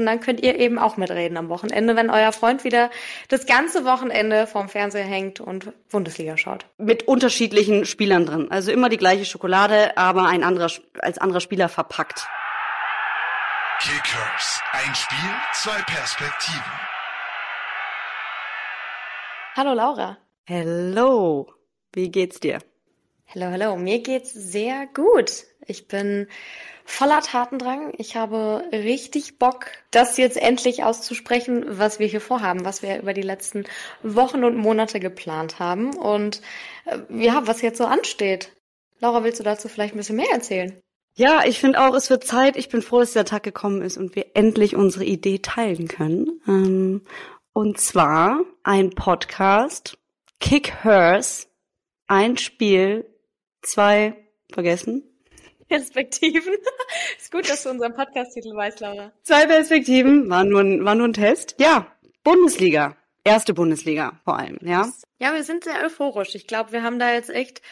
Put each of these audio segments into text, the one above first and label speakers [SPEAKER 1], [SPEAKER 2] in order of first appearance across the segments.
[SPEAKER 1] Und dann könnt ihr eben auch mitreden am Wochenende, wenn euer Freund wieder das ganze Wochenende vorm Fernseher hängt und Bundesliga schaut.
[SPEAKER 2] Mit unterschiedlichen Spielern drin. Also immer die gleiche Schokolade, aber ein anderer, als anderer Spieler verpackt.
[SPEAKER 3] Kickers. Ein Spiel, zwei Perspektiven.
[SPEAKER 1] Hallo Laura.
[SPEAKER 2] Hello. Wie geht's dir?
[SPEAKER 1] Hallo, hallo. Mir geht's sehr gut. Ich bin voller Tatendrang. Ich habe richtig Bock, das jetzt endlich auszusprechen, was wir hier vorhaben, was wir über die letzten Wochen und Monate geplant haben und äh, ja, was jetzt so ansteht. Laura, willst du dazu vielleicht ein bisschen mehr erzählen?
[SPEAKER 2] Ja, ich finde auch, es wird Zeit. Ich bin froh, dass der Tag gekommen ist und wir endlich unsere Idee teilen können. Ähm, und zwar ein Podcast, Kick Hers, ein Spiel, zwei vergessen.
[SPEAKER 1] Perspektiven. ist gut, dass du unseren Podcast-Titel weißt, Laura.
[SPEAKER 2] Zwei Perspektiven, war nur, ein, war nur ein Test. Ja, Bundesliga. Erste Bundesliga vor allem, ja.
[SPEAKER 1] Ja, wir sind sehr euphorisch. Ich glaube, wir haben da jetzt echt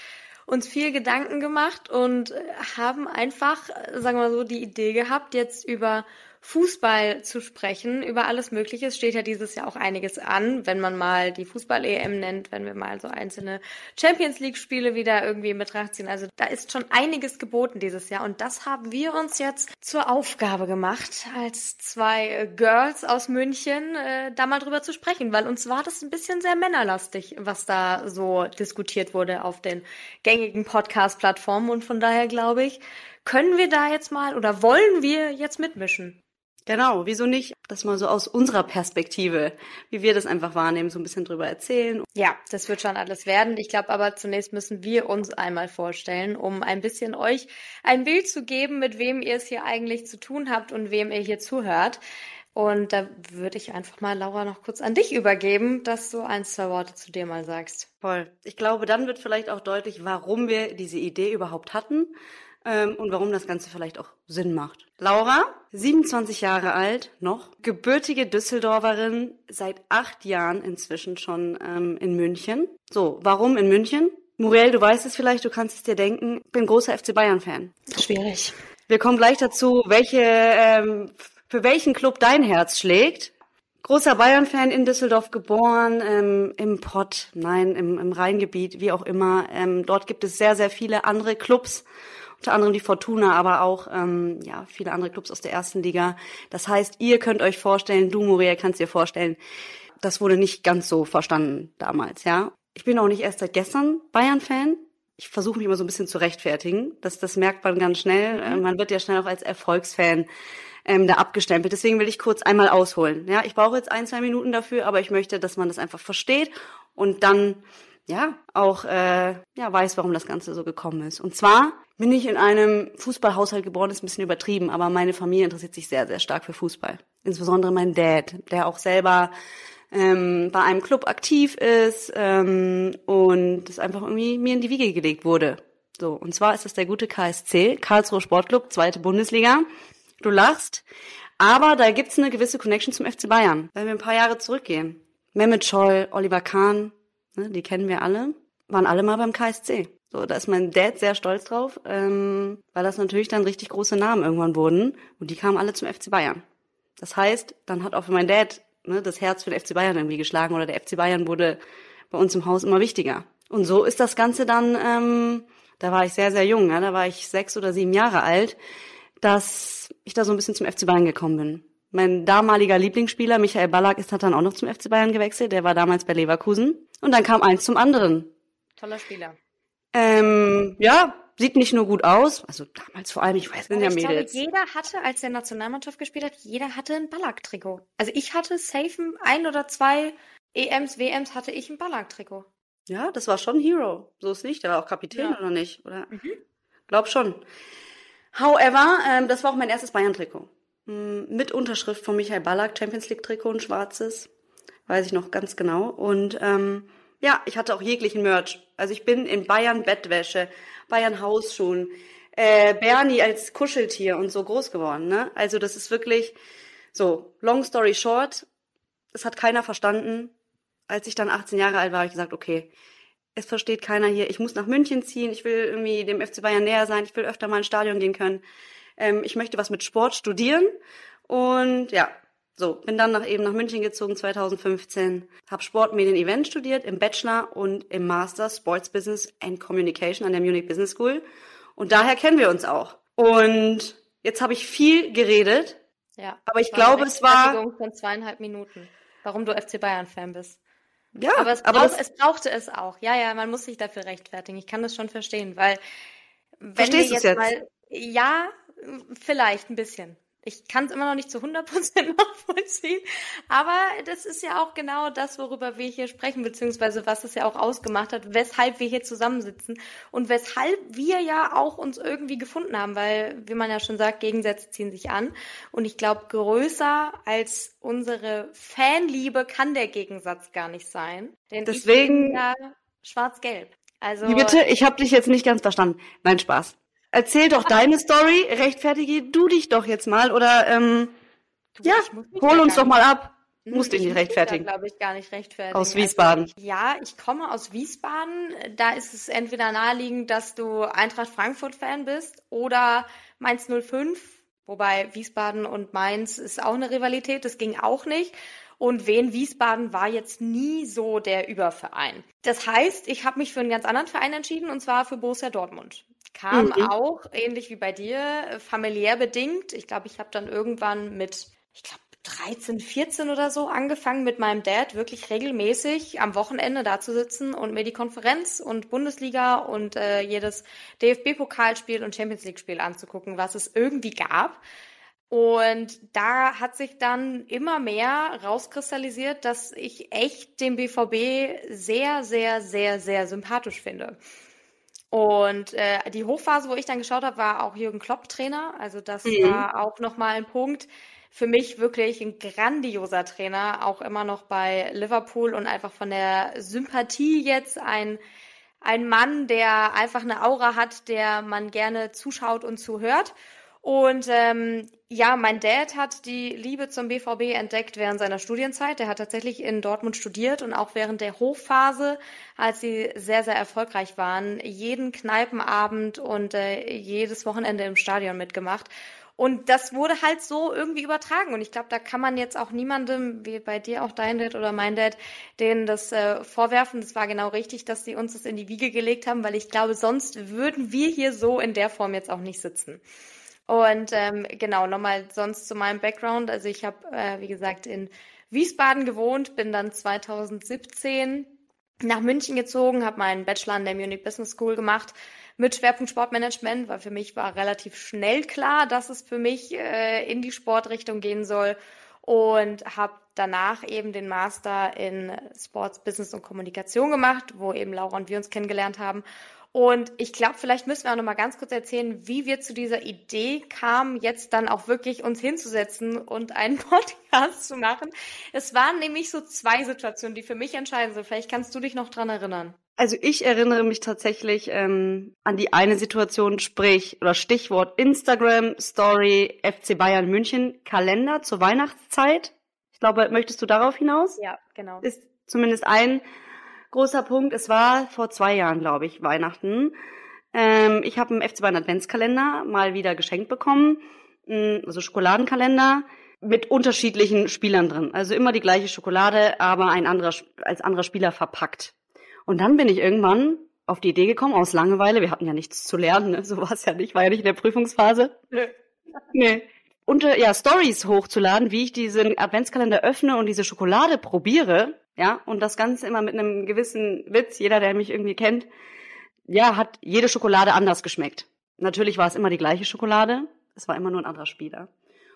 [SPEAKER 1] uns viel Gedanken gemacht und haben einfach, sagen wir mal so, die Idee gehabt, jetzt über Fußball zu sprechen. Über alles Mögliche. Es steht ja dieses Jahr auch einiges an, wenn man mal die Fußball-EM nennt, wenn wir mal so einzelne Champions League-Spiele wieder irgendwie in Betracht ziehen. Also da ist schon einiges geboten dieses Jahr. Und das haben wir uns jetzt zur Aufgabe gemacht, als zwei Girls aus München, äh, da mal drüber zu sprechen, weil uns war das ein bisschen sehr männerlastig, was da so diskutiert wurde auf den gängigen Podcast-Plattformen. Und von daher glaube ich, können wir da jetzt mal oder wollen wir jetzt mitmischen?
[SPEAKER 2] Genau, wieso nicht? Das mal so aus unserer Perspektive, wie wir das einfach wahrnehmen, so ein bisschen drüber erzählen.
[SPEAKER 1] Ja, das wird schon alles werden. Ich glaube aber zunächst müssen wir uns einmal vorstellen, um ein bisschen euch ein Bild zu geben, mit wem ihr es hier eigentlich zu tun habt und wem ihr hier zuhört. Und da würde ich einfach mal, Laura, noch kurz an dich übergeben, dass du ein, zwei Worte zu dir mal sagst.
[SPEAKER 2] Voll. Ich glaube, dann wird vielleicht auch deutlich, warum wir diese Idee überhaupt hatten ähm, und warum das Ganze vielleicht auch Sinn macht. Laura, 27 Jahre alt, noch, gebürtige Düsseldorferin, seit acht Jahren inzwischen schon ähm, in München. So, warum in München? Muriel, du weißt es vielleicht, du kannst es dir denken, bin großer FC Bayern-Fan.
[SPEAKER 1] Schwierig.
[SPEAKER 2] Wir kommen gleich dazu, welche, ähm, für welchen Club dein Herz schlägt. Großer Bayern-Fan in Düsseldorf geboren, ähm, im Pott, nein, im, im Rheingebiet, wie auch immer. Ähm, dort gibt es sehr, sehr viele andere Clubs unter anderem die Fortuna, aber auch ähm, ja viele andere Clubs aus der ersten Liga. Das heißt, ihr könnt euch vorstellen, du Muriel kannst dir vorstellen, das wurde nicht ganz so verstanden damals, ja. Ich bin auch nicht erst seit gestern Bayern-Fan. Ich versuche mich immer so ein bisschen zu rechtfertigen. Das, das merkt man ganz schnell. Mhm. Äh, man wird ja schnell auch als Erfolgsfan ähm, da abgestempelt. Deswegen will ich kurz einmal ausholen. Ja, ich brauche jetzt ein, zwei Minuten dafür, aber ich möchte, dass man das einfach versteht und dann ja auch äh, ja weiß, warum das Ganze so gekommen ist. Und zwar bin ich in einem Fußballhaushalt geboren, ist ein bisschen übertrieben, aber meine Familie interessiert sich sehr, sehr stark für Fußball. Insbesondere mein Dad, der auch selber ähm, bei einem Club aktiv ist ähm, und das einfach irgendwie mir in die Wiege gelegt wurde. So, und zwar ist das der gute KSC, Karlsruhe Sportclub, zweite Bundesliga. Du lachst, aber da gibt's eine gewisse Connection zum FC Bayern, wenn wir ein paar Jahre zurückgehen. Mehmet Scholl, Oliver Kahn, ne, die kennen wir alle, waren alle mal beim KSC. So, da ist mein Dad sehr stolz drauf, ähm, weil das natürlich dann richtig große Namen irgendwann wurden und die kamen alle zum FC Bayern. Das heißt, dann hat auch für mein Dad ne, das Herz für den FC Bayern irgendwie geschlagen oder der FC Bayern wurde bei uns im Haus immer wichtiger. Und so ist das Ganze dann, ähm, da war ich sehr, sehr jung, ja, da war ich sechs oder sieben Jahre alt, dass ich da so ein bisschen zum FC Bayern gekommen bin. Mein damaliger Lieblingsspieler, Michael Ballack, ist hat dann auch noch zum FC Bayern gewechselt. Der war damals bei Leverkusen. Und dann kam eins zum anderen.
[SPEAKER 1] Toller Spieler.
[SPEAKER 2] Ähm, ja, sieht nicht nur gut aus, also damals vor allem, ich weiß, sind ja Mädels.
[SPEAKER 1] Glaube, jeder hatte, als der Nationalmannschaft gespielt hat, jeder hatte ein Ballack-Trikot. Also ich hatte safe ein oder zwei EMs, WMs hatte ich ein Ballack-Trikot.
[SPEAKER 2] Ja, das war schon Hero. So ist nicht. Der war auch Kapitän ja. oder nicht? Oder? Mhm. Glaub schon. However, ähm, das war auch mein erstes Bayern-Trikot. Hm, mit Unterschrift von Michael Ballack, Champions League-Trikot, ein schwarzes. Weiß ich noch ganz genau. Und ähm, ja, ich hatte auch jeglichen Merch. Also ich bin in Bayern Bettwäsche, Bayern Hausschuhen, äh, Bernie als Kuscheltier und so groß geworden. Ne? Also das ist wirklich so, long story short, das hat keiner verstanden. Als ich dann 18 Jahre alt war, habe ich gesagt, okay, es versteht keiner hier, ich muss nach München ziehen, ich will irgendwie dem FC Bayern näher sein, ich will öfter mal ins Stadion gehen können. Ähm, ich möchte was mit Sport studieren Und ja, so, bin dann nach, eben nach München gezogen 2015, habe Sportmedien Event studiert im Bachelor und im Master Sports Business and Communication an der Munich Business School. Und daher kennen wir uns auch. Und jetzt habe ich viel geredet.
[SPEAKER 1] Ja.
[SPEAKER 2] Aber ich glaube, es war
[SPEAKER 1] von zweieinhalb Minuten, warum du FC Bayern Fan bist.
[SPEAKER 2] Ja,
[SPEAKER 1] aber, es, aber brauch, es brauchte es auch. Ja, ja, man muss sich dafür rechtfertigen. Ich kann das schon verstehen, weil
[SPEAKER 2] wenn Verstehst wir jetzt, jetzt mal
[SPEAKER 1] ja, vielleicht ein bisschen. Ich kann es immer noch nicht zu 100% nachvollziehen, aber das ist ja auch genau das, worüber wir hier sprechen, beziehungsweise was es ja auch ausgemacht hat, weshalb wir hier zusammensitzen und weshalb wir ja auch uns irgendwie gefunden haben, weil, wie man ja schon sagt, Gegensätze ziehen sich an und ich glaube, größer als unsere Fanliebe kann der Gegensatz gar nicht sein, denn
[SPEAKER 2] Deswegen,
[SPEAKER 1] ja schwarz-gelb. Also,
[SPEAKER 2] Wie bitte? Ich habe dich jetzt nicht ganz verstanden. Nein, Spaß. Erzähl doch deine Story, rechtfertige du dich doch jetzt mal oder ähm, du, ja, hol uns doch mal ab. Hm, Musst dich nicht rechtfertigen.
[SPEAKER 1] glaube ich, gar nicht rechtfertigen.
[SPEAKER 2] Aus Wiesbaden.
[SPEAKER 1] Also, ja, ich komme aus Wiesbaden. Da ist es entweder naheliegend, dass du Eintracht Frankfurt-Fan bist oder Mainz 05. Wobei Wiesbaden und Mainz ist auch eine Rivalität. Das ging auch nicht. Und Wien Wiesbaden war jetzt nie so der Überverein. Das heißt, ich habe mich für einen ganz anderen Verein entschieden und zwar für Borussia Dortmund. Kam mhm. auch, ähnlich wie bei dir, familiär bedingt. Ich glaube, ich habe dann irgendwann mit, ich glaube, 13, 14 oder so angefangen mit meinem Dad wirklich regelmäßig am Wochenende da zu sitzen und mir die Konferenz und Bundesliga und äh, jedes DFB-Pokalspiel und Champions League-Spiel anzugucken, was es irgendwie gab. Und da hat sich dann immer mehr rauskristallisiert, dass ich echt den BVB sehr, sehr, sehr, sehr sympathisch finde. Und äh, die Hochphase, wo ich dann geschaut habe, war auch Jürgen Klopp Trainer. Also das mhm. war auch nochmal ein Punkt. Für mich wirklich ein grandioser Trainer, auch immer noch bei Liverpool und einfach von der Sympathie jetzt ein, ein Mann, der einfach eine Aura hat, der man gerne zuschaut und zuhört. Und ähm, ja, mein Dad hat die Liebe zum BVB entdeckt während seiner Studienzeit. Der hat tatsächlich in Dortmund studiert und auch während der Hochphase, als sie sehr, sehr erfolgreich waren, jeden Kneipenabend und äh, jedes Wochenende im Stadion mitgemacht. Und das wurde halt so irgendwie übertragen. Und ich glaube, da kann man jetzt auch niemandem, wie bei dir auch dein Dad oder mein Dad, denen das äh, vorwerfen. Das war genau richtig, dass sie uns das in die Wiege gelegt haben, weil ich glaube, sonst würden wir hier so in der Form jetzt auch nicht sitzen. Und ähm, genau, nochmal sonst zu meinem Background. Also ich habe, äh, wie gesagt, in Wiesbaden gewohnt, bin dann 2017 nach München gezogen, habe meinen Bachelor an der Munich Business School gemacht mit Schwerpunkt Sportmanagement, weil für mich war relativ schnell klar, dass es für mich äh, in die Sportrichtung gehen soll und habe danach eben den Master in Sports Business und Kommunikation gemacht, wo eben Laura und wir uns kennengelernt haben und ich glaube, vielleicht müssen wir auch noch mal ganz kurz erzählen, wie wir zu dieser Idee kamen, jetzt dann auch wirklich uns hinzusetzen und einen Podcast zu machen. Es waren nämlich so zwei Situationen, die für mich entscheidend sind. Vielleicht kannst du dich noch dran erinnern.
[SPEAKER 2] Also ich erinnere mich tatsächlich ähm, an die eine Situation, sprich oder Stichwort Instagram Story FC Bayern München Kalender zur Weihnachtszeit. Ich glaube, möchtest du darauf hinaus?
[SPEAKER 1] Ja, genau.
[SPEAKER 2] Ist zumindest ein großer Punkt. Es war vor zwei Jahren, glaube ich, Weihnachten. Ähm, ich habe einen FC Bayern Adventskalender mal wieder geschenkt bekommen, mm, also Schokoladenkalender mit unterschiedlichen Spielern drin. Also immer die gleiche Schokolade, aber ein anderer als anderer Spieler verpackt. Und dann bin ich irgendwann auf die Idee gekommen, aus Langeweile, wir hatten ja nichts zu lernen, ne? so war es ja nicht, war ja nicht in der Prüfungsphase. Nö. Nee. Unter, ja, Stories hochzuladen, wie ich diesen Adventskalender öffne und diese Schokolade probiere ja, und das Ganze immer mit einem gewissen Witz. Jeder, der mich irgendwie kennt, ja, hat jede Schokolade anders geschmeckt. Natürlich war es immer die gleiche Schokolade. Es war immer nur ein anderer Spieler.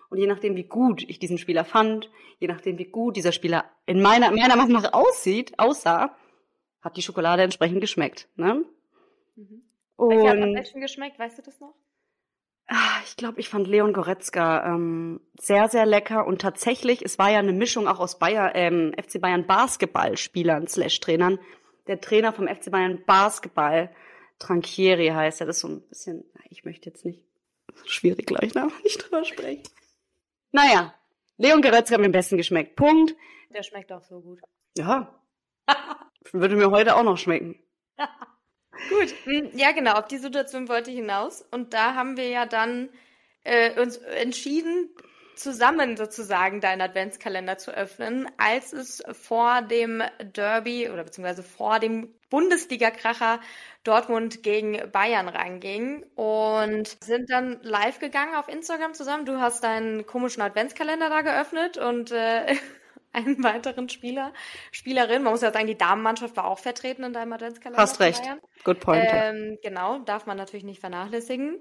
[SPEAKER 2] Und je nachdem, wie gut ich diesen Spieler fand, je nachdem, wie gut dieser Spieler in meiner, meiner Meinung nach aussieht, aussah, hat die Schokolade entsprechend geschmeckt. Ne?
[SPEAKER 1] Mhm. Welcher hat am besten geschmeckt? Weißt du das noch?
[SPEAKER 2] Ah, ich glaube, ich fand Leon Goretzka ähm, sehr, sehr lecker und tatsächlich, es war ja eine Mischung auch aus Bayer, ähm, FC Bayern Basketballspielern slash Trainern. Der Trainer vom FC Bayern Basketball, Tranchieri heißt er, das ist so ein bisschen, ich möchte jetzt nicht, schwierig gleich nach, nicht drüber sprechen. Naja, Leon Goretzka hat mir am besten geschmeckt. Punkt.
[SPEAKER 1] Der schmeckt auch so gut.
[SPEAKER 2] Ja. Würde mir heute auch noch schmecken.
[SPEAKER 1] Gut, hm, ja genau, auf die Situation wollte ich hinaus. Und da haben wir ja dann äh, uns entschieden, zusammen sozusagen deinen Adventskalender zu öffnen, als es vor dem Derby oder beziehungsweise vor dem Bundesliga-Kracher Dortmund gegen Bayern ranging und sind dann live gegangen auf Instagram zusammen. Du hast deinen komischen Adventskalender da geöffnet und äh, einen weiteren Spieler, Spielerin. Man muss ja sagen, die Damenmannschaft war auch vertreten in deinem Adventskalender.
[SPEAKER 2] Hast recht. Good point.
[SPEAKER 1] Ähm, genau, darf man natürlich nicht vernachlässigen.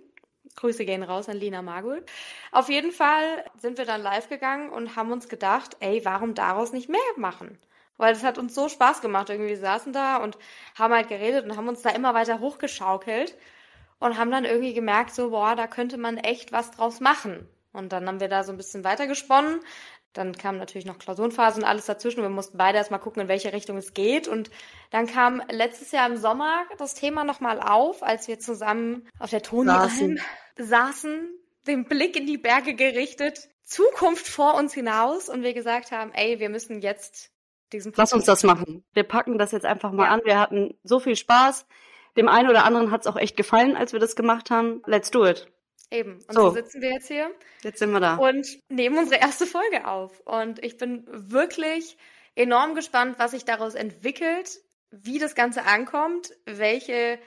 [SPEAKER 1] Grüße gehen raus an Lina Margul. Auf jeden Fall sind wir dann live gegangen und haben uns gedacht, ey, warum daraus nicht mehr machen? Weil es hat uns so Spaß gemacht. Irgendwie wir saßen da und haben halt geredet und haben uns da immer weiter hochgeschaukelt und haben dann irgendwie gemerkt, so, boah, da könnte man echt was draus machen. Und dann haben wir da so ein bisschen weiter gesponnen. Dann kam natürlich noch Klausurenphase und alles dazwischen. Wir mussten beide erstmal gucken, in welche Richtung es geht. Und dann kam letztes Jahr im Sommer das Thema nochmal auf, als wir zusammen auf der Toni saßen. saßen, den Blick in die Berge gerichtet, Zukunft vor uns hinaus und wir gesagt haben, ey, wir müssen jetzt diesen
[SPEAKER 2] Lass uns das machen. Wir packen das jetzt einfach mal ja. an. Wir hatten so viel Spaß. Dem einen oder anderen hat es auch echt gefallen, als wir das gemacht haben. Let's do it.
[SPEAKER 1] Eben. Und so. so sitzen wir jetzt hier.
[SPEAKER 2] Jetzt sind wir da.
[SPEAKER 1] Und nehmen unsere erste Folge auf. Und ich bin wirklich enorm gespannt, was sich daraus entwickelt, wie das Ganze ankommt, welche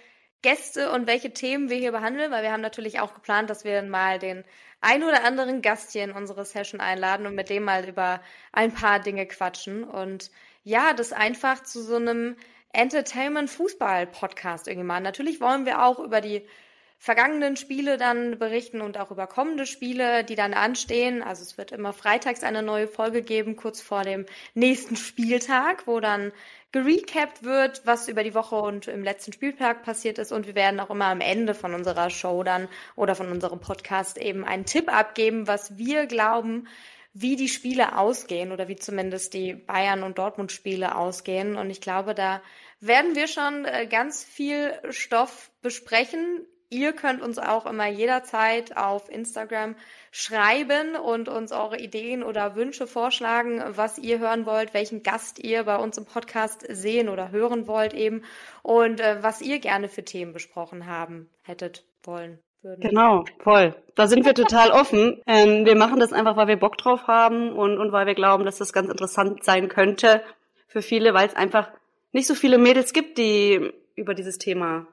[SPEAKER 1] Gäste und welche Themen wir hier behandeln, weil wir haben natürlich auch geplant, dass wir mal den ein oder anderen Gast hier in unsere Session einladen und mit dem mal über ein paar Dinge quatschen und ja, das einfach zu so einem Entertainment-Fußball-Podcast irgendwie machen. Natürlich wollen wir auch über die vergangenen Spiele dann berichten und auch über kommende Spiele, die dann anstehen. Also es wird immer freitags eine neue Folge geben, kurz vor dem nächsten Spieltag, wo dann gerecapt wird, was über die Woche und im letzten Spieltag passiert ist. Und wir werden auch immer am Ende von unserer Show dann oder von unserem Podcast eben einen Tipp abgeben, was wir glauben, wie die Spiele ausgehen oder wie zumindest die Bayern- und Dortmund-Spiele ausgehen. Und ich glaube, da werden wir schon äh, ganz viel Stoff besprechen. Ihr könnt uns auch immer jederzeit auf Instagram schreiben und uns eure Ideen oder Wünsche vorschlagen, was ihr hören wollt, welchen Gast ihr bei uns im Podcast sehen oder hören wollt eben und äh, was ihr gerne für Themen besprochen haben hättet wollen.
[SPEAKER 2] Würden. Genau, voll. Da sind wir total offen. Ähm, wir machen das einfach, weil wir Bock drauf haben und, und weil wir glauben, dass das ganz interessant sein könnte für viele, weil es einfach nicht so viele Mädels gibt, die über dieses Thema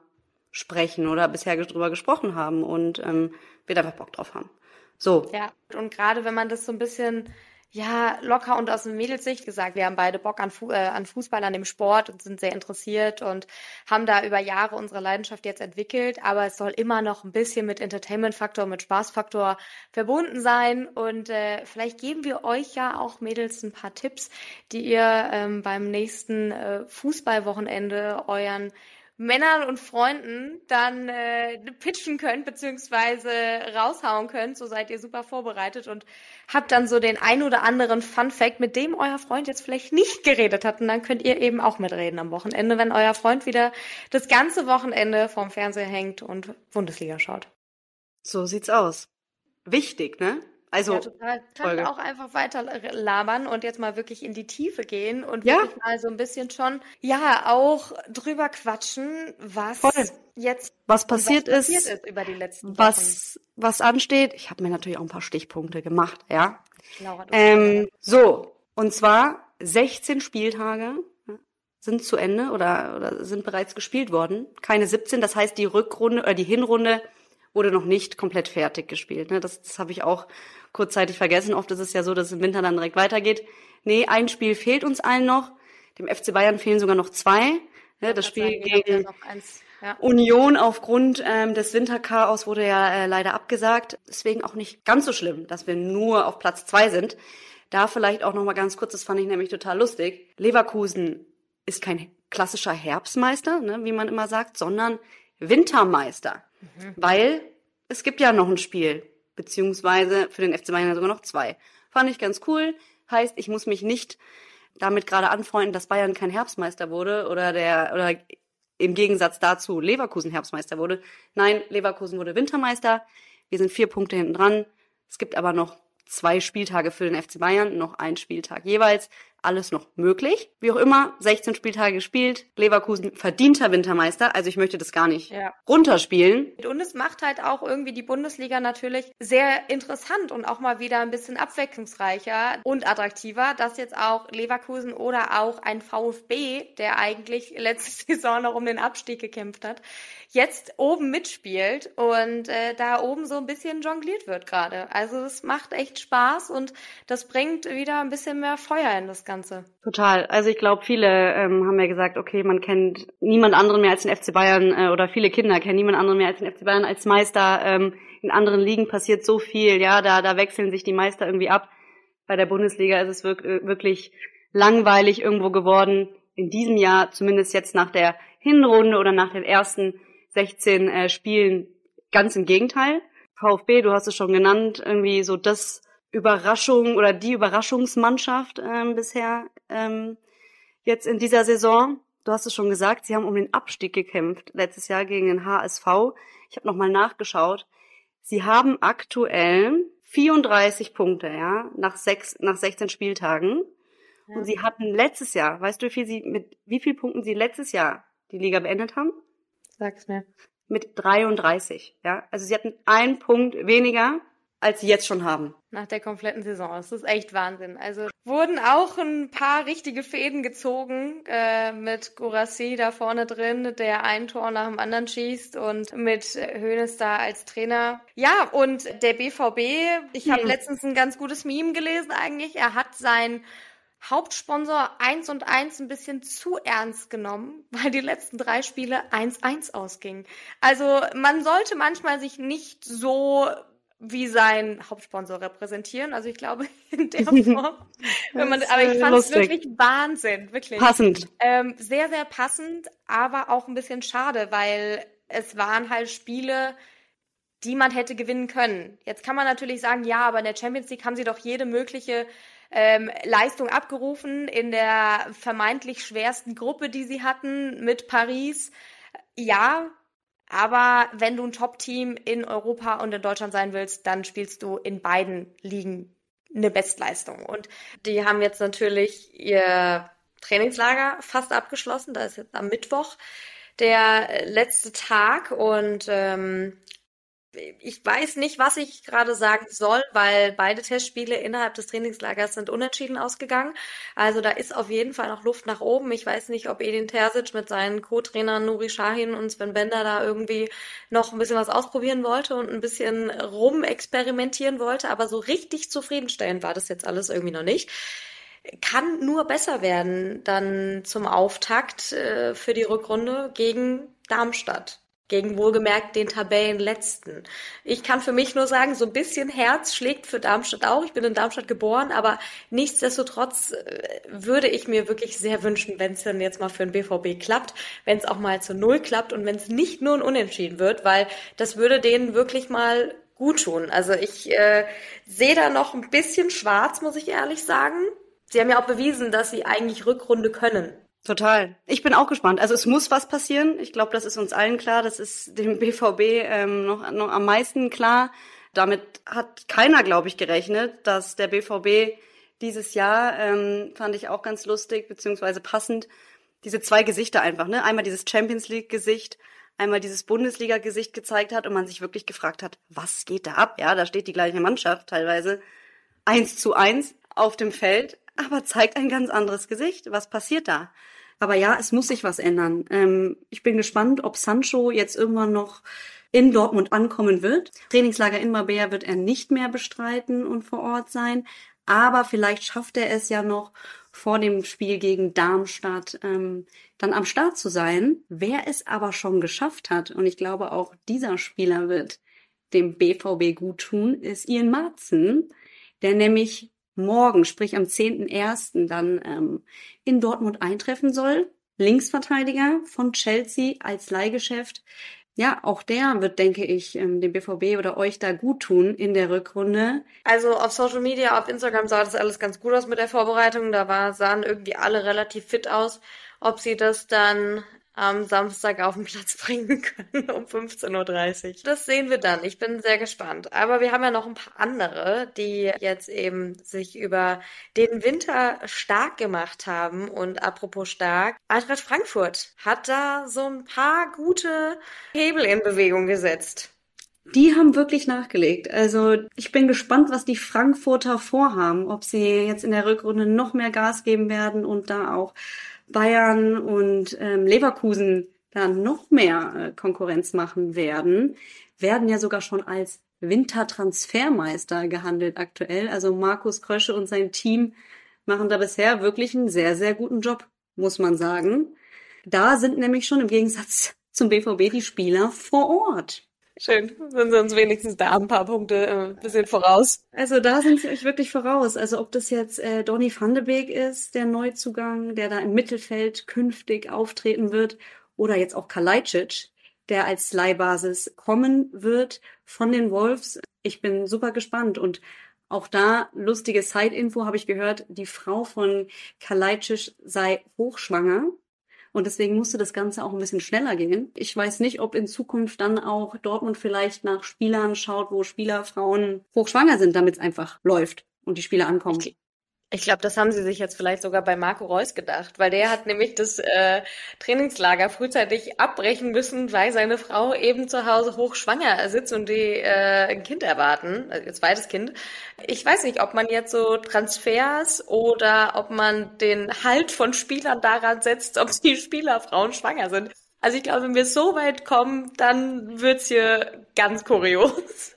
[SPEAKER 2] sprechen oder bisher drüber gesprochen haben und ähm, wir einfach Bock drauf haben. So.
[SPEAKER 1] Ja, und gerade wenn man das so ein bisschen ja, locker und aus dem Mädelsicht gesagt. Wir haben beide Bock an, Fu äh, an Fußball, an dem Sport und sind sehr interessiert und haben da über Jahre unsere Leidenschaft jetzt entwickelt. Aber es soll immer noch ein bisschen mit Entertainment-Faktor, mit Spaßfaktor verbunden sein. Und äh, vielleicht geben wir euch ja auch Mädels ein paar Tipps, die ihr ähm, beim nächsten äh, Fußballwochenende euren Männern und Freunden dann äh, pitchen könnt, beziehungsweise raushauen könnt. So seid ihr super vorbereitet und habt dann so den ein oder anderen Fun Fact, mit dem euer Freund jetzt vielleicht nicht geredet hat. Und dann könnt ihr eben auch mitreden am Wochenende, wenn euer Freund wieder das ganze Wochenende vorm Fernseher hängt und Bundesliga schaut.
[SPEAKER 2] So sieht's aus. Wichtig, ne? Also, ja,
[SPEAKER 1] total. Kann auch einfach weiter labern und jetzt mal wirklich in die Tiefe gehen und ja. wirklich mal so ein bisschen schon, ja, auch drüber quatschen, was Voll. jetzt
[SPEAKER 2] was passiert,
[SPEAKER 1] was
[SPEAKER 2] passiert ist,
[SPEAKER 1] ist, über die letzten Wochen.
[SPEAKER 2] Was, was ansteht. Ich habe mir natürlich auch ein paar Stichpunkte gemacht, ja. Laura, ähm, so, und zwar 16 Spieltage sind zu Ende oder, oder sind bereits gespielt worden. Keine 17, das heißt die Rückrunde oder die Hinrunde wurde noch nicht komplett fertig gespielt. Ne? Das, das habe ich auch kurzzeitig vergessen. Oft ist es ja so, dass es im Winter dann direkt weitergeht. Nee, ein Spiel fehlt uns allen noch. Dem FC Bayern fehlen sogar noch zwei. Ne? Das Spiel gegen ja. Union aufgrund ähm, des Winterchaos wurde ja äh, leider abgesagt. Deswegen auch nicht ganz so schlimm, dass wir nur auf Platz zwei sind. Da vielleicht auch noch mal ganz kurz, das fand ich nämlich total lustig. Leverkusen ist kein klassischer Herbstmeister, ne, wie man immer sagt, sondern Wintermeister. Mhm. Weil es gibt ja noch ein Spiel, beziehungsweise für den FC Bayern sogar noch zwei. Fand ich ganz cool. Heißt, ich muss mich nicht damit gerade anfreunden, dass Bayern kein Herbstmeister wurde oder der oder im Gegensatz dazu Leverkusen Herbstmeister wurde. Nein, Leverkusen wurde Wintermeister. Wir sind vier Punkte hinten dran. Es gibt aber noch zwei Spieltage für den FC Bayern, noch ein Spieltag jeweils. Alles noch möglich. Wie auch immer, 16 Spieltage gespielt, Leverkusen verdienter Wintermeister, also ich möchte das gar nicht ja. runterspielen.
[SPEAKER 1] Und es macht halt auch irgendwie die Bundesliga natürlich sehr interessant und auch mal wieder ein bisschen abwechslungsreicher und attraktiver, dass jetzt auch Leverkusen oder auch ein VfB, der eigentlich letzte Saison noch um den Abstieg gekämpft hat, jetzt oben mitspielt und äh, da oben so ein bisschen jongliert wird gerade. Also es macht echt Spaß und das bringt wieder ein bisschen mehr Feuer in das Ganze.
[SPEAKER 2] Total. Also ich glaube, viele ähm, haben ja gesagt, okay, man kennt niemand anderen mehr als den FC Bayern äh, oder viele Kinder kennen niemand anderen mehr als den FC Bayern als Meister. Ähm, in anderen Ligen passiert so viel, ja, da, da wechseln sich die Meister irgendwie ab. Bei der Bundesliga ist es wirklich langweilig irgendwo geworden. In diesem Jahr, zumindest jetzt nach der Hinrunde oder nach den ersten 16 äh, Spielen ganz im Gegenteil. VfB, du hast es schon genannt, irgendwie so das Überraschung oder die Überraschungsmannschaft ähm, bisher ähm, jetzt in dieser Saison. Du hast es schon gesagt, sie haben um den Abstieg gekämpft letztes Jahr gegen den HSV. Ich habe nochmal nachgeschaut. Sie haben aktuell 34 Punkte, ja, nach sechs, nach 16 Spieltagen. Ja. Und sie hatten letztes Jahr, weißt du, wie viel sie, mit wie viel Punkten sie letztes Jahr die Liga beendet haben?
[SPEAKER 1] Sag's mir.
[SPEAKER 2] Mit 33, ja. Also sie hatten einen Punkt weniger, als sie jetzt schon haben.
[SPEAKER 1] Nach der kompletten Saison. Das ist echt Wahnsinn. Also wurden auch ein paar richtige Fäden gezogen äh, mit Gurassi da vorne drin, der ein Tor nach dem anderen schießt und mit Hönes da als Trainer. Ja, und der BVB, ich habe hm. letztens ein ganz gutes Meme gelesen eigentlich. Er hat sein Hauptsponsor 1 und 1 ein bisschen zu ernst genommen, weil die letzten drei Spiele 1-1 ausgingen. Also man sollte manchmal sich nicht so wie sein Hauptsponsor repräsentieren. Also ich glaube in der Form. wenn man, aber ich fand es wirklich Wahnsinn, wirklich.
[SPEAKER 2] Passend.
[SPEAKER 1] Ähm, sehr, sehr passend, aber auch ein bisschen schade, weil es waren halt Spiele, die man hätte gewinnen können. Jetzt kann man natürlich sagen, ja, aber in der Champions League haben sie doch jede mögliche ähm, Leistung abgerufen in der vermeintlich schwersten Gruppe, die sie hatten mit Paris. Ja, aber wenn du ein Top-Team in Europa und in Deutschland sein willst, dann spielst du in beiden Ligen eine Bestleistung. Und die haben jetzt natürlich ihr Trainingslager fast abgeschlossen. Da ist jetzt am Mittwoch der letzte Tag und ähm, ich weiß nicht, was ich gerade sagen soll, weil beide Testspiele innerhalb des Trainingslagers sind unentschieden ausgegangen. Also da ist auf jeden Fall noch Luft nach oben. Ich weiß nicht, ob Edin Terzic mit seinen Co-Trainern Nuri Shahin und Sven Bender da irgendwie noch ein bisschen was ausprobieren wollte und ein bisschen rumexperimentieren wollte, aber so richtig zufriedenstellend war das jetzt alles irgendwie noch nicht kann nur besser werden dann zum Auftakt äh, für die Rückrunde gegen Darmstadt gegen wohlgemerkt den Tabellenletzten. Ich kann für mich nur sagen, so ein bisschen Herz schlägt für Darmstadt auch. Ich bin in Darmstadt geboren, aber nichtsdestotrotz äh, würde ich mir wirklich sehr wünschen, wenn es dann jetzt mal für den BVB klappt, wenn es auch mal zu Null klappt und wenn es nicht nur ein Unentschieden wird, weil das würde denen wirklich mal gut tun. Also ich äh, sehe da noch ein bisschen schwarz, muss ich ehrlich sagen. Sie haben ja auch bewiesen, dass sie eigentlich Rückrunde können.
[SPEAKER 2] Total. Ich bin auch gespannt. Also es muss was passieren. Ich glaube, das ist uns allen klar. Das ist dem BVB ähm, noch, noch am meisten klar. Damit hat keiner, glaube ich, gerechnet, dass der BVB dieses Jahr, ähm, fand ich auch ganz lustig, beziehungsweise passend, diese zwei Gesichter einfach, ne? Einmal dieses Champions League-Gesicht, einmal dieses Bundesliga-Gesicht gezeigt hat und man sich wirklich gefragt hat, was geht da ab? Ja, da steht die gleiche Mannschaft teilweise eins zu eins auf dem Feld, aber zeigt ein ganz anderes Gesicht. Was passiert da? Aber ja, es muss sich was ändern. Ähm, ich bin gespannt, ob Sancho jetzt irgendwann noch in Dortmund ankommen wird. Trainingslager in Marbella wird er nicht mehr bestreiten und vor Ort sein. Aber vielleicht schafft er es ja noch vor dem Spiel gegen Darmstadt ähm, dann am Start zu sein. Wer es aber schon geschafft hat, und ich glaube auch dieser Spieler wird dem BVB gut tun, ist Ian Marzen, der nämlich morgen, sprich am 10.01. dann ähm, in Dortmund eintreffen soll. Linksverteidiger von Chelsea als Leihgeschäft. Ja, auch der wird, denke ich, ähm, dem BVB oder euch da gut tun in der Rückrunde.
[SPEAKER 1] Also auf Social Media, auf Instagram sah das alles ganz gut aus mit der Vorbereitung. Da war, sahen irgendwie alle relativ fit aus. Ob sie das dann am Samstag auf den Platz bringen können um 15.30 Uhr. Das sehen wir dann. Ich bin sehr gespannt. Aber wir haben ja noch ein paar andere, die jetzt eben sich über den Winter stark gemacht haben. Und apropos stark, Eintracht Frankfurt hat da so ein paar gute Hebel in Bewegung gesetzt.
[SPEAKER 2] Die haben wirklich nachgelegt. Also ich bin gespannt, was die Frankfurter vorhaben, ob sie jetzt in der Rückrunde noch mehr Gas geben werden und da auch Bayern und ähm, Leverkusen da noch mehr äh, Konkurrenz machen werden, werden ja sogar schon als Wintertransfermeister gehandelt aktuell. Also Markus Krösche und sein Team machen da bisher wirklich einen sehr, sehr guten Job, muss man sagen. Da sind nämlich schon im Gegensatz zum BVB die Spieler vor Ort.
[SPEAKER 1] Schön, sind sie uns wenigstens da ein paar Punkte äh, bisschen voraus.
[SPEAKER 2] Also da sind sie euch wirklich voraus. Also ob das jetzt äh, Donny van de Beek ist, der Neuzugang, der da im Mittelfeld künftig auftreten wird, oder jetzt auch Kalajdzic, der als Leihbasis kommen wird von den Wolves. Ich bin super gespannt und auch da lustige Side-Info habe ich gehört, die Frau von Kalajdzic sei hochschwanger und deswegen musste das Ganze auch ein bisschen schneller gehen. Ich weiß nicht, ob in Zukunft dann auch Dortmund vielleicht nach Spielern schaut, wo Spielerfrauen hochschwanger sind, damit es einfach läuft und die Spieler ankommen.
[SPEAKER 1] Ich, ich glaube, das haben sie sich jetzt vielleicht sogar bei Marco Reus gedacht, weil der hat nämlich das äh, Trainingslager frühzeitig abbrechen müssen, weil seine Frau eben zu Hause hochschwanger sitzt und die äh, ein Kind erwarten, also ihr zweites Kind. Ich weiß nicht, ob man jetzt so Transfers oder ob man den Halt von Spielern daran setzt, ob die Spielerfrauen schwanger sind. Also ich glaube, wenn wir so weit kommen, dann wird's hier ganz kurios.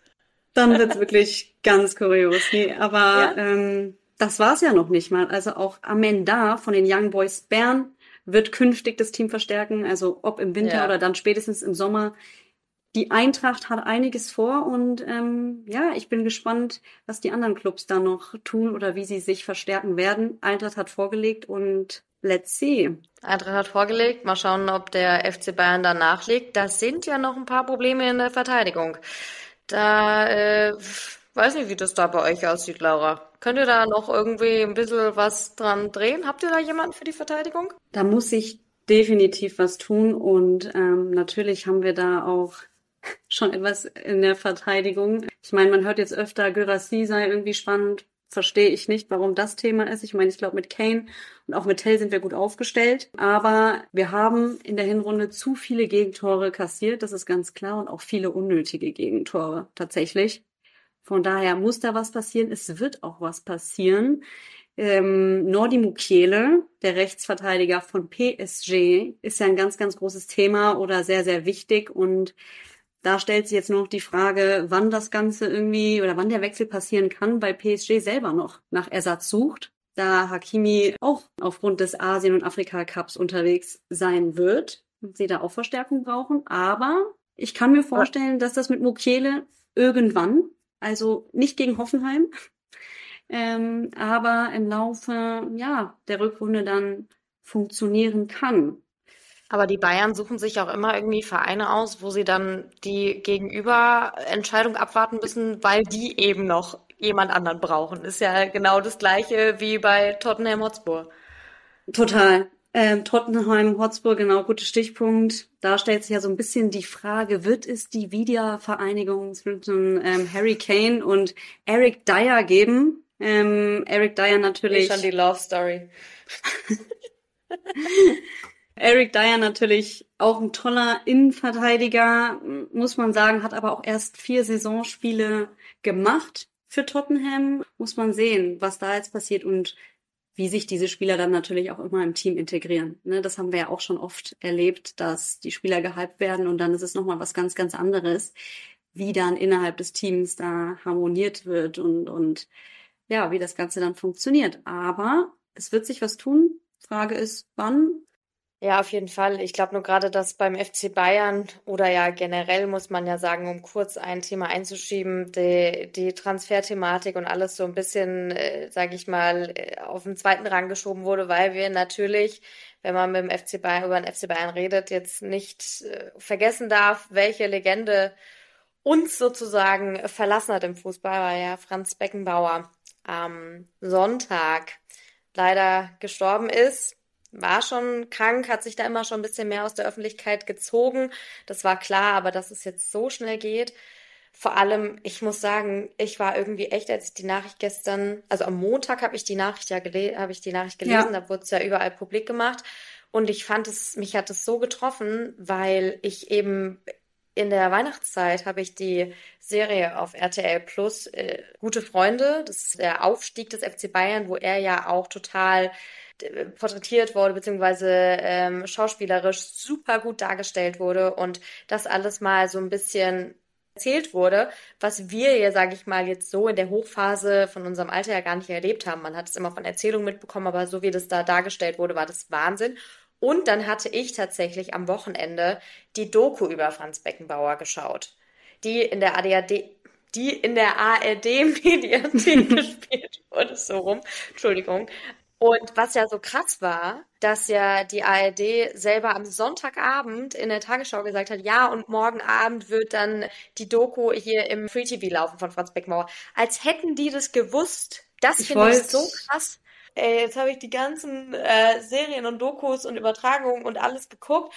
[SPEAKER 2] Dann wird's wirklich ganz kurios. Nee, aber ja. ähm, das war's ja noch nicht mal. Also auch Amenda von den Young Boys Bern wird künftig das Team verstärken. Also ob im Winter ja. oder dann spätestens im Sommer. Die Eintracht hat einiges vor und ähm, ja, ich bin gespannt, was die anderen Clubs da noch tun oder wie sie sich verstärken werden. Eintracht hat vorgelegt und let's see.
[SPEAKER 1] Eintracht hat vorgelegt. Mal schauen, ob der FC Bayern da nachlegt. Da sind ja noch ein paar Probleme in der Verteidigung. Da äh, weiß nicht, wie das da bei euch aussieht, Laura. Könnt ihr da noch irgendwie ein bisschen was dran drehen? Habt ihr da jemanden für die Verteidigung?
[SPEAKER 2] Da muss ich definitiv was tun und ähm, natürlich haben wir da auch schon etwas in der Verteidigung. Ich meine, man hört jetzt öfter, Gyrassi sei irgendwie spannend. Verstehe ich nicht, warum das Thema ist. Ich meine, ich glaube, mit Kane und auch mit Tell sind wir gut aufgestellt. Aber wir haben in der Hinrunde zu viele Gegentore kassiert, das ist ganz klar, und auch viele unnötige Gegentore tatsächlich. Von daher muss da was passieren. Es wird auch was passieren. Ähm, Nordi Mukiele, der Rechtsverteidiger von PSG, ist ja ein ganz, ganz großes Thema oder sehr, sehr wichtig. Und da stellt sich jetzt nur noch die Frage, wann das Ganze irgendwie oder wann der Wechsel passieren kann, weil PSG selber noch nach Ersatz sucht, da Hakimi auch aufgrund des Asien- und Afrika-Cups unterwegs sein wird und sie da auch Verstärkung brauchen. Aber ich kann mir vorstellen, dass das mit Mukiele irgendwann also nicht gegen Hoffenheim, ähm, aber im Laufe ja, der Rückrunde dann funktionieren kann.
[SPEAKER 1] Aber die Bayern suchen sich auch immer irgendwie Vereine aus, wo sie dann die Gegenüberentscheidung abwarten müssen, weil die eben noch jemand anderen brauchen. Ist ja genau das gleiche wie bei Tottenham Hotspur.
[SPEAKER 2] Total. Ähm, Tottenham Hotspur, genau, guter Stichpunkt. Da stellt sich ja so ein bisschen die Frage, wird es die Wiedervereinigung zwischen ähm, Harry Kane und Eric Dyer geben? Ähm, Eric Dyer natürlich.
[SPEAKER 1] schon die Love Story.
[SPEAKER 2] Eric Dyer natürlich auch ein toller Innenverteidiger, muss man sagen, hat aber auch erst vier Saisonspiele gemacht für Tottenham. Muss man sehen, was da jetzt passiert und wie sich diese Spieler dann natürlich auch immer im Team integrieren. Ne, das haben wir ja auch schon oft erlebt, dass die Spieler gehypt werden und dann ist es nochmal was ganz, ganz anderes, wie dann innerhalb des Teams da harmoniert wird und, und ja, wie das Ganze dann funktioniert. Aber es wird sich was tun. Frage ist, wann
[SPEAKER 1] ja, auf jeden Fall. Ich glaube nur gerade, dass beim FC Bayern oder ja generell muss man ja sagen, um kurz ein Thema einzuschieben, die, die Transferthematik und alles so ein bisschen, äh, sage ich mal, äh, auf den zweiten Rang geschoben wurde, weil wir natürlich, wenn man mit dem FC Bayern über den FC Bayern redet, jetzt nicht äh, vergessen darf, welche Legende uns sozusagen verlassen hat im Fußball, weil ja Franz Beckenbauer am Sonntag leider gestorben ist war schon krank, hat sich da immer schon ein bisschen mehr aus der Öffentlichkeit gezogen. Das war klar, aber dass es jetzt so schnell geht. Vor allem, ich muss sagen, ich war irgendwie echt, als ich die Nachricht gestern, also am Montag habe ich die Nachricht ja gelesen, habe ich die Nachricht gelesen, ja. da wurde es ja überall publik gemacht. Und ich fand es, mich hat es so getroffen, weil ich eben in der Weihnachtszeit habe ich die Serie auf RTL Plus äh, Gute Freunde. Das ist der Aufstieg des FC Bayern, wo er ja auch total porträtiert wurde, beziehungsweise ähm, schauspielerisch super gut dargestellt wurde und das alles mal so ein bisschen erzählt wurde, was wir ja, sage ich mal, jetzt so in der Hochphase von unserem Alter ja gar nicht erlebt haben. Man hat es immer von Erzählungen mitbekommen, aber so wie das da dargestellt wurde, war das Wahnsinn. Und dann hatte ich tatsächlich am Wochenende die Doku über Franz Beckenbauer geschaut, die in der ADAD, die in der ARD-Mediathek gespielt wurde, so rum. Entschuldigung. Und was ja so krass war, dass ja die ARD selber am Sonntagabend in der Tagesschau gesagt hat, ja, und morgen Abend wird dann die Doku hier im Free TV laufen von Franz Beckenbauer. Als hätten die das gewusst. Das finde ich so krass ey, jetzt habe ich die ganzen äh, Serien und Dokus und Übertragungen und alles geguckt.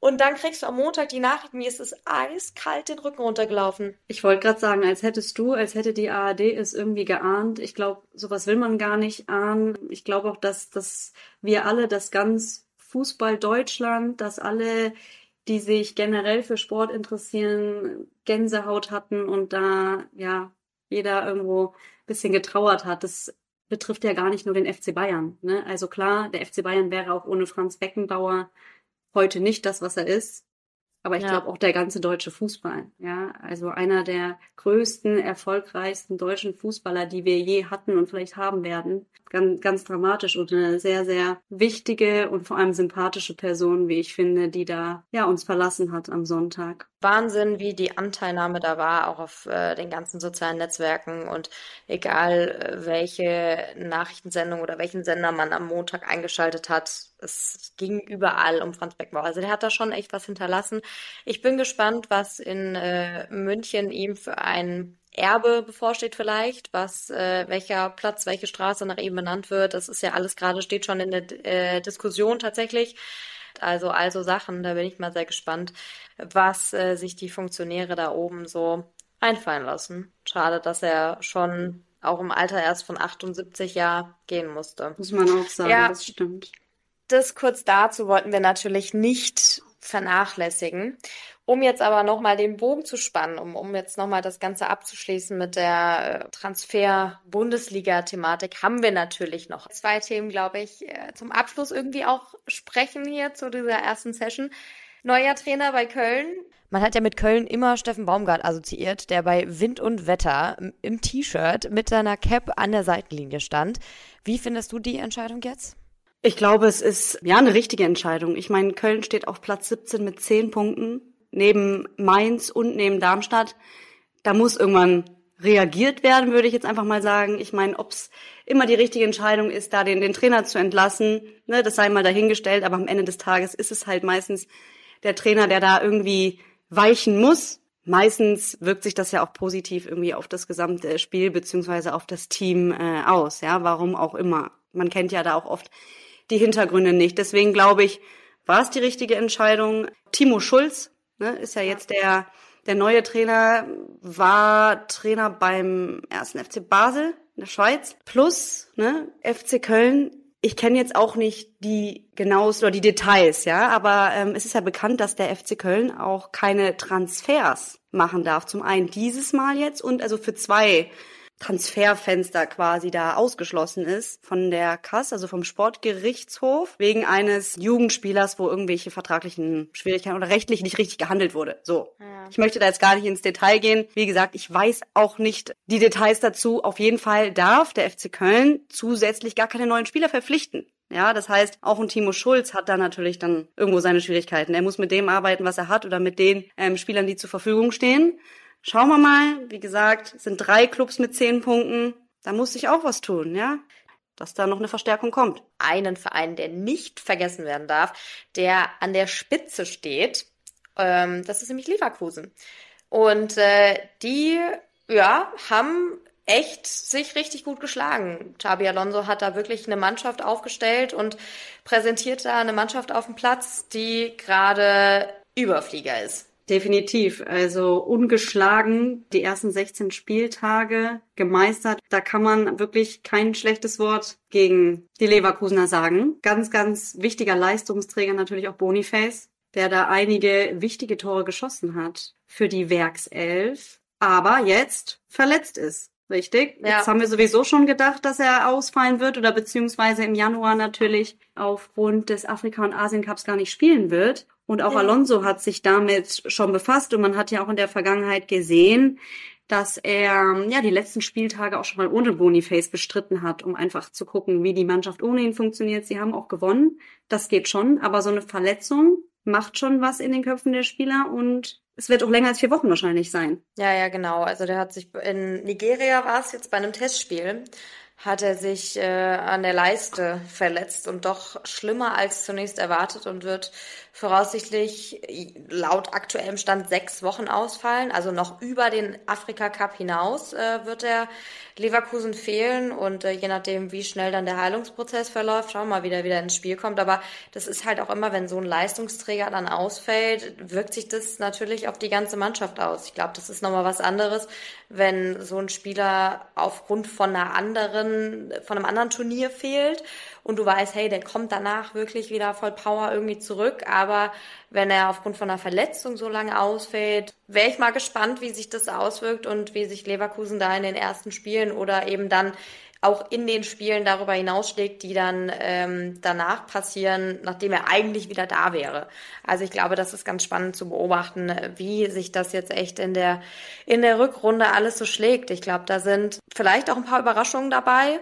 [SPEAKER 1] Und dann kriegst du am Montag die Nachricht, mir ist es eiskalt den Rücken runtergelaufen.
[SPEAKER 2] Ich wollte gerade sagen, als hättest du, als hätte die ARD es irgendwie geahnt. Ich glaube, sowas will man gar nicht ahnen. Ich glaube auch, dass, dass wir alle, das ganz Fußball Deutschland, dass alle, die sich generell für Sport interessieren, Gänsehaut hatten und da, ja, jeder irgendwo ein bisschen getrauert hat. Das betrifft ja gar nicht nur den FC Bayern. Ne? Also klar, der FC Bayern wäre auch ohne Franz Beckenbauer heute nicht das, was er ist. Aber ich ja. glaube auch der ganze deutsche Fußball. Ja, also einer der größten, erfolgreichsten deutschen Fußballer, die wir je hatten und vielleicht haben werden. Ganz, ganz dramatisch und eine sehr, sehr wichtige und vor allem sympathische Person, wie ich finde, die da ja uns verlassen hat am Sonntag.
[SPEAKER 1] Wahnsinn, wie die Anteilnahme da war, auch auf äh, den ganzen sozialen Netzwerken und egal äh, welche Nachrichtensendung oder welchen Sender man am Montag eingeschaltet hat, es ging überall um Franz Beckenbauer. Also der hat da schon echt was hinterlassen. Ich bin gespannt, was in äh, München ihm für ein Erbe bevorsteht vielleicht, was äh, welcher Platz, welche Straße nach ihm benannt wird. Das ist ja alles gerade steht schon in der äh, Diskussion tatsächlich. Also also Sachen, da bin ich mal sehr gespannt, was äh, sich die Funktionäre da oben so einfallen lassen. Schade, dass er schon auch im Alter erst von 78 Jahren gehen musste.
[SPEAKER 2] Muss man auch sagen, ja, das stimmt.
[SPEAKER 1] Das kurz dazu wollten wir natürlich nicht vernachlässigen. Um jetzt aber nochmal den Bogen zu spannen, um, um jetzt nochmal das Ganze abzuschließen mit der äh, Transfer-Bundesliga-Thematik, haben wir natürlich noch zwei Themen, glaube ich, äh, zum Abschluss irgendwie auch sprechen hier zu dieser ersten Session. Neuer Trainer bei Köln. Man hat ja mit Köln immer Steffen Baumgart assoziiert, der bei Wind und Wetter im T-Shirt mit seiner Cap an der Seitenlinie stand. Wie findest du die Entscheidung jetzt?
[SPEAKER 2] Ich glaube, es ist ja eine richtige Entscheidung. Ich meine, Köln steht auf Platz 17 mit 10 Punkten neben Mainz und neben Darmstadt. Da muss irgendwann reagiert werden, würde ich jetzt einfach mal sagen. Ich meine, ob es immer die richtige Entscheidung ist, da den, den Trainer zu entlassen, ne, das sei mal dahingestellt, aber am Ende des Tages ist es halt meistens der Trainer, der da irgendwie weichen muss. Meistens wirkt sich das ja auch positiv irgendwie auf das gesamte Spiel beziehungsweise auf das Team äh, aus, ja, warum auch immer. Man kennt ja da auch oft die Hintergründe nicht. Deswegen glaube ich, war es die richtige Entscheidung. Timo Schulz ne, ist ja jetzt der, der neue Trainer, war Trainer beim ersten FC Basel in der Schweiz. Plus, ne, FC Köln. Ich kenne jetzt auch nicht die genaues oder die Details, ja, aber ähm, es ist ja bekannt, dass der FC Köln auch keine Transfers machen darf. Zum einen dieses Mal jetzt und also für zwei Transferfenster quasi da ausgeschlossen ist von der Kass, also vom Sportgerichtshof, wegen eines Jugendspielers, wo irgendwelche vertraglichen Schwierigkeiten oder rechtlich nicht richtig gehandelt wurde. So. Ja. Ich möchte da jetzt gar nicht ins Detail gehen. Wie gesagt, ich weiß auch nicht die Details dazu. Auf jeden Fall darf der FC Köln zusätzlich gar keine neuen Spieler verpflichten. Ja, das heißt, auch ein Timo Schulz hat da natürlich dann irgendwo seine Schwierigkeiten. Er muss mit dem arbeiten, was er hat oder mit den ähm, Spielern, die zur Verfügung stehen. Schauen wir mal. Wie gesagt, es sind drei Clubs mit zehn Punkten. Da muss sich auch was tun, ja? Dass da noch eine Verstärkung kommt.
[SPEAKER 1] Einen Verein, der nicht vergessen werden darf, der an der Spitze steht, ähm, das ist nämlich Leverkusen. Und äh, die, ja, haben echt sich richtig gut geschlagen. Xabi Alonso hat da wirklich eine Mannschaft aufgestellt und präsentiert da eine Mannschaft auf dem Platz, die gerade Überflieger ist.
[SPEAKER 2] Definitiv. Also ungeschlagen die ersten 16 Spieltage gemeistert. Da kann man wirklich kein schlechtes Wort gegen die Leverkusener sagen. Ganz, ganz wichtiger Leistungsträger natürlich auch Boniface, der da einige wichtige Tore geschossen hat für die Werkself, aber jetzt verletzt ist. Richtig. Ja. Jetzt haben wir sowieso schon gedacht, dass er ausfallen wird oder beziehungsweise im Januar natürlich aufgrund des Afrika- und Asien-Cups gar nicht spielen wird. Und auch ja. Alonso hat sich damit schon befasst und man hat ja auch in der Vergangenheit gesehen, dass er ja die letzten Spieltage auch schon mal ohne Boniface bestritten hat, um einfach zu gucken, wie die Mannschaft ohne ihn funktioniert. Sie haben auch gewonnen, das geht schon, aber so eine Verletzung macht schon was in den Köpfen der Spieler und es wird auch länger als vier Wochen wahrscheinlich sein.
[SPEAKER 1] Ja, ja, genau. Also der hat sich in Nigeria war es jetzt bei einem Testspiel, hat er sich äh, an der Leiste verletzt und doch schlimmer als zunächst erwartet und wird voraussichtlich laut aktuellem Stand sechs Wochen ausfallen. Also noch über den Afrika Cup hinaus äh, wird er Leverkusen fehlen und äh, je nachdem, wie schnell dann der Heilungsprozess verläuft, schauen wir mal, wie der wieder ins Spiel kommt. Aber das ist halt auch immer, wenn so ein Leistungsträger dann ausfällt, wirkt sich das natürlich auf die ganze Mannschaft aus. Ich glaube, das ist nochmal was anderes, wenn so ein Spieler aufgrund von einer anderen, von einem anderen Turnier fehlt und du weißt, hey, der kommt danach wirklich wieder voll Power irgendwie zurück. Aber wenn er aufgrund von einer Verletzung so lange ausfällt, wäre ich mal gespannt, wie sich das auswirkt und wie sich Leverkusen da in den ersten Spielen oder eben dann auch in den Spielen darüber hinausschlägt, die dann ähm, danach passieren, nachdem er eigentlich wieder da wäre. Also ich glaube, das ist ganz spannend zu beobachten, wie sich das jetzt echt in der in der Rückrunde alles so schlägt. Ich glaube, da sind vielleicht auch ein paar Überraschungen dabei.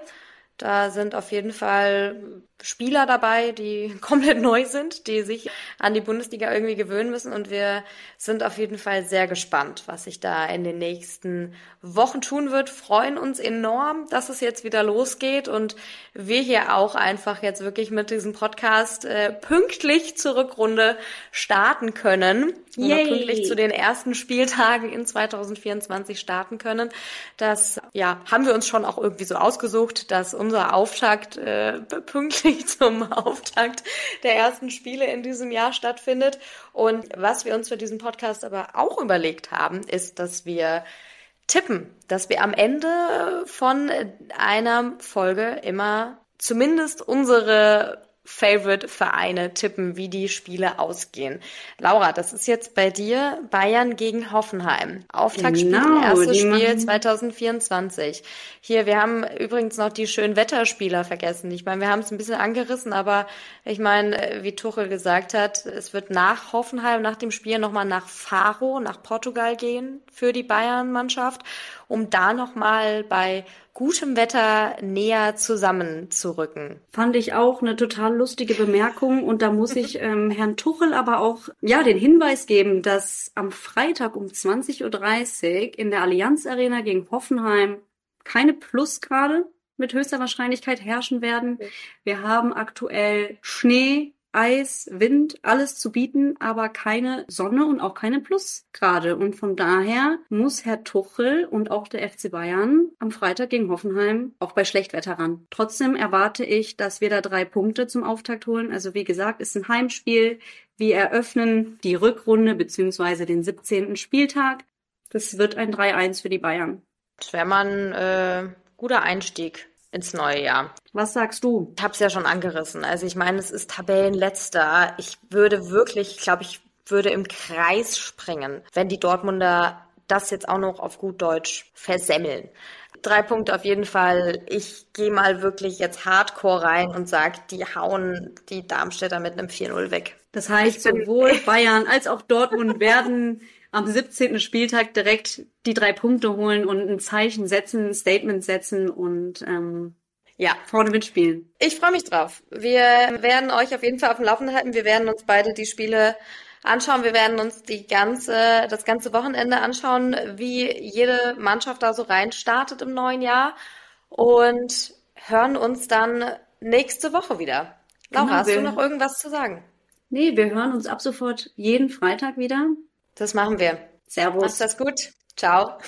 [SPEAKER 1] Da sind auf jeden Fall Spieler dabei, die komplett neu sind, die sich an die Bundesliga irgendwie gewöhnen müssen. Und wir sind auf jeden Fall sehr gespannt, was sich da in den nächsten Wochen tun wird. Freuen uns enorm, dass es jetzt wieder losgeht und wir hier auch einfach jetzt wirklich mit diesem Podcast äh, pünktlich zur Rückrunde starten können. Yay. pünktlich zu den ersten Spieltagen in 2024 starten können. Das ja haben wir uns schon auch irgendwie so ausgesucht, dass unser Auftakt äh, pünktlich zum Auftakt der ersten Spiele in diesem Jahr stattfindet. Und was wir uns für diesen Podcast aber auch überlegt haben, ist, dass wir tippen, dass wir am Ende von einer Folge immer zumindest unsere Favorite-Vereine tippen, wie die Spiele ausgehen. Laura, das ist jetzt bei dir Bayern gegen Hoffenheim. Auftaktspiel, genau, erstes Spiel 2024. Hier, wir haben übrigens noch die schönen Wetterspieler vergessen. Ich meine, wir haben es ein bisschen angerissen, aber ich meine, wie Tuchel gesagt hat, es wird nach Hoffenheim, nach dem Spiel nochmal nach Faro, nach Portugal gehen für die Bayern-Mannschaft, um da nochmal bei gutem Wetter näher zusammenzurücken.
[SPEAKER 2] Fand ich auch eine total lustige Bemerkung und da muss ich ähm, Herrn Tuchel aber auch ja den Hinweis geben, dass am Freitag um 20.30 Uhr in der Allianz Arena gegen Hoffenheim keine Plusgrade mit höchster Wahrscheinlichkeit herrschen werden. Wir haben aktuell Schnee, Eis, Wind, alles zu bieten, aber keine Sonne und auch keine Plusgrade. Und von daher muss Herr Tuchel und auch der FC Bayern am Freitag gegen Hoffenheim auch bei Schlechtwetter ran. Trotzdem erwarte ich, dass wir da drei Punkte zum Auftakt holen. Also wie gesagt, ist ein Heimspiel. Wir eröffnen die Rückrunde bzw. den 17. Spieltag. Das wird ein 3-1 für die Bayern.
[SPEAKER 1] Das wäre mal ein äh, guter Einstieg ins neue Jahr.
[SPEAKER 2] Was sagst du?
[SPEAKER 1] Ich habe es ja schon angerissen. Also ich meine, es ist Tabellenletzter. Ich würde wirklich, ich glaube, ich würde im Kreis springen, wenn die Dortmunder das jetzt auch noch auf gut Deutsch versemmeln. Drei Punkte auf jeden Fall. Ich gehe mal wirklich jetzt hardcore rein und sage, die hauen die Darmstädter mit einem 4-0 weg.
[SPEAKER 2] Das heißt, sowohl Bayern als auch Dortmund werden am 17. Spieltag direkt die drei Punkte holen und ein Zeichen setzen, ein Statement setzen und ähm, ja, vorne mitspielen.
[SPEAKER 1] Ich freue mich drauf. Wir werden euch auf jeden Fall auf dem Laufenden halten. Wir werden uns beide die Spiele anschauen. Wir werden uns die ganze, das ganze Wochenende anschauen, wie jede Mannschaft da so reinstartet im neuen Jahr und hören uns dann nächste Woche wieder. Laura, genau, hast du noch irgendwas zu sagen?
[SPEAKER 2] Nee, wir hören uns ab sofort jeden Freitag wieder.
[SPEAKER 1] Das machen wir.
[SPEAKER 2] Servus.
[SPEAKER 1] Mach's das gut. Ciao.